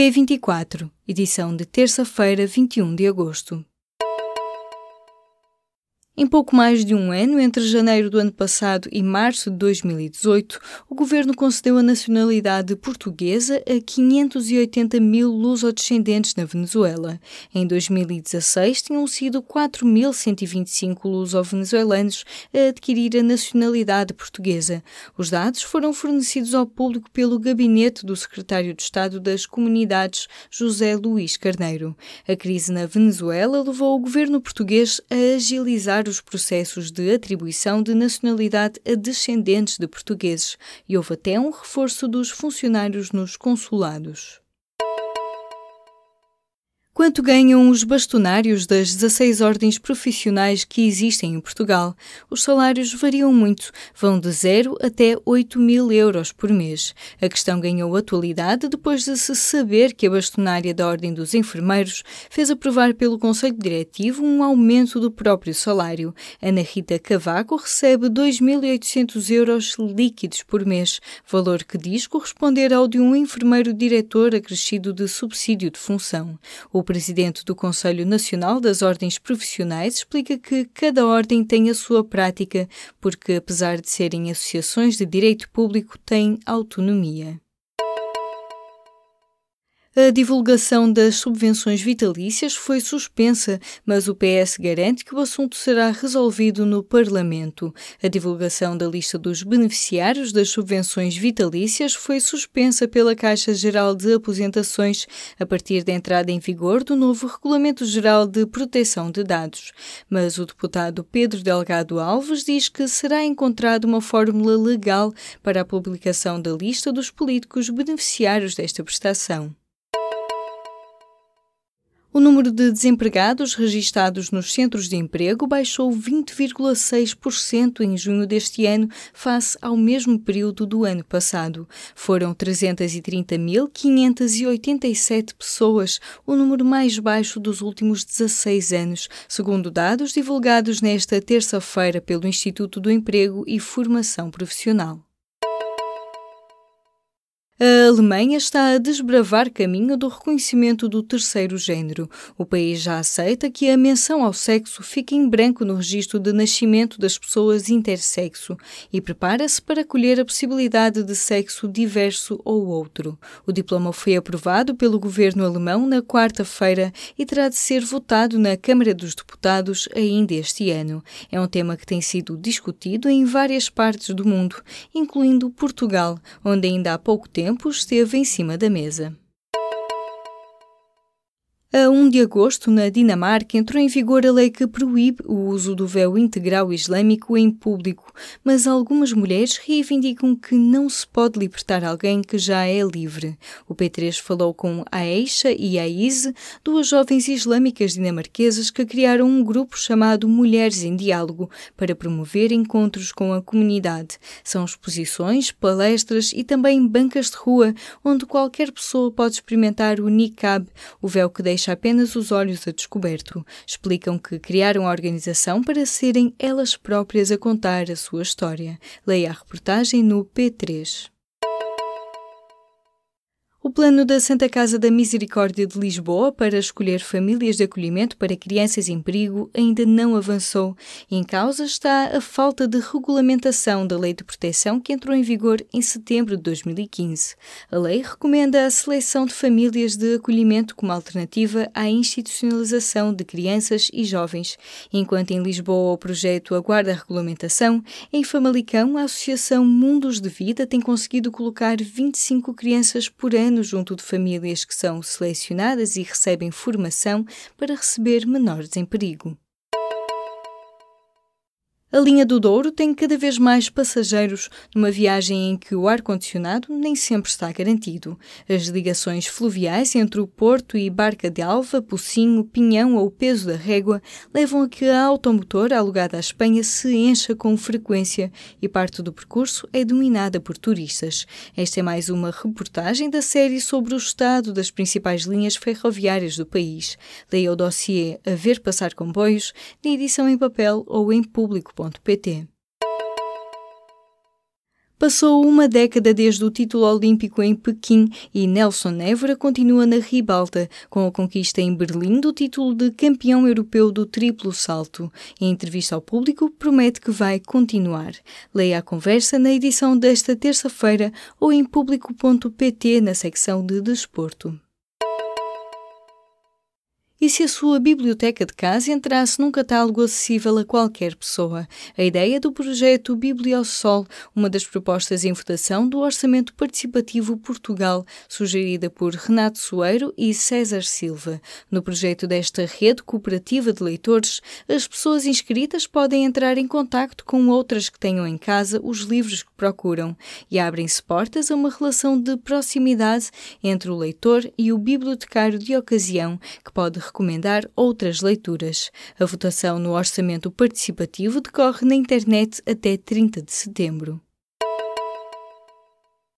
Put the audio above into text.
P24, edição de terça-feira, 21 de agosto. Em pouco mais de um ano, entre janeiro do ano passado e março de 2018, o governo concedeu a nacionalidade portuguesa a 580 mil lusodescendentes na Venezuela. Em 2016, tinham sido 4.125 luso-venezuelanos a adquirir a nacionalidade portuguesa. Os dados foram fornecidos ao público pelo gabinete do secretário de Estado das Comunidades, José Luís Carneiro. A crise na Venezuela levou o governo português a agilizar os processos de atribuição de nacionalidade a descendentes de portugueses e houve até um reforço dos funcionários nos consulados. Quanto ganham os bastonários das 16 ordens profissionais que existem em Portugal? Os salários variam muito, vão de 0 até 8 mil euros por mês. A questão ganhou atualidade depois de se saber que a bastonária da Ordem dos Enfermeiros fez aprovar pelo Conselho Diretivo um aumento do próprio salário. Ana Rita Cavaco recebe 2.800 euros líquidos por mês, valor que diz corresponder ao de um enfermeiro diretor acrescido de subsídio de função. O presidente do Conselho Nacional das Ordens Profissionais explica que cada ordem tem a sua prática, porque, apesar de serem associações de direito público, têm autonomia. A divulgação das subvenções vitalícias foi suspensa, mas o PS garante que o assunto será resolvido no Parlamento. A divulgação da lista dos beneficiários das subvenções vitalícias foi suspensa pela Caixa Geral de Aposentações a partir da entrada em vigor do novo Regulamento Geral de Proteção de Dados. Mas o deputado Pedro Delgado Alves diz que será encontrada uma fórmula legal para a publicação da lista dos políticos beneficiários desta prestação. O número de desempregados registados nos centros de emprego baixou 20,6% em junho deste ano, face ao mesmo período do ano passado. Foram 330.587 pessoas, o número mais baixo dos últimos 16 anos, segundo dados divulgados nesta terça-feira pelo Instituto do Emprego e Formação Profissional. A Alemanha está a desbravar caminho do reconhecimento do terceiro género. O país já aceita que a menção ao sexo fique em branco no registro de nascimento das pessoas intersexo e prepara-se para acolher a possibilidade de sexo diverso ou outro. O diploma foi aprovado pelo governo alemão na quarta-feira e terá de ser votado na Câmara dos Deputados ainda este ano. É um tema que tem sido discutido em várias partes do mundo, incluindo Portugal, onde ainda há pouco tempo tempo esteve em cima da mesa. A 1 de agosto, na Dinamarca, entrou em vigor a lei que proíbe o uso do véu integral islâmico em público, mas algumas mulheres reivindicam que não se pode libertar alguém que já é livre. O P3 falou com Aisha e a Izze, duas jovens islâmicas dinamarquesas que criaram um grupo chamado Mulheres em Diálogo para promover encontros com a comunidade. São exposições, palestras e também bancas de rua, onde qualquer pessoa pode experimentar o niqab, o véu que deixa deixa apenas os olhos a descoberto. Explicam que criaram a organização para serem elas próprias a contar a sua história. Leia a reportagem no P3. O plano da Santa Casa da Misericórdia de Lisboa para escolher famílias de acolhimento para crianças em perigo ainda não avançou. Em causa está a falta de regulamentação da Lei de Proteção que entrou em vigor em setembro de 2015. A lei recomenda a seleção de famílias de acolhimento como alternativa à institucionalização de crianças e jovens. Enquanto em Lisboa o projeto aguarda a regulamentação, em Famalicão a Associação Mundos de Vida tem conseguido colocar 25 crianças por ano junto de famílias que são selecionadas e recebem formação para receber menores em perigo. A linha do Douro tem cada vez mais passageiros numa viagem em que o ar-condicionado nem sempre está garantido. As ligações fluviais entre o Porto e Barca de Alva, Pocinho, Pinhão ou Peso da Régua levam a que a automotora alugada à Espanha se encha com frequência e parte do percurso é dominada por turistas. Esta é mais uma reportagem da série sobre o estado das principais linhas ferroviárias do país. Leia o dossiê A Ver Passar Comboios, na edição em papel ou em público Passou uma década desde o título olímpico em Pequim e Nelson Évora continua na ribalta, com a conquista em Berlim do título de campeão europeu do triplo salto. Em entrevista ao público, promete que vai continuar. Leia a conversa na edição desta terça-feira ou em público.pt na secção de desporto. E se a sua biblioteca de casa entrasse num catálogo acessível a qualquer pessoa? A ideia do projeto Bibliosol, uma das propostas em votação do Orçamento Participativo Portugal, sugerida por Renato Soeiro e César Silva. No projeto desta rede cooperativa de leitores, as pessoas inscritas podem entrar em contacto com outras que tenham em casa os livros que procuram e abrem-se portas a uma relação de proximidade entre o leitor e o bibliotecário de ocasião, que pode recomendar outras leituras. A votação no orçamento participativo decorre na internet até 30 de setembro.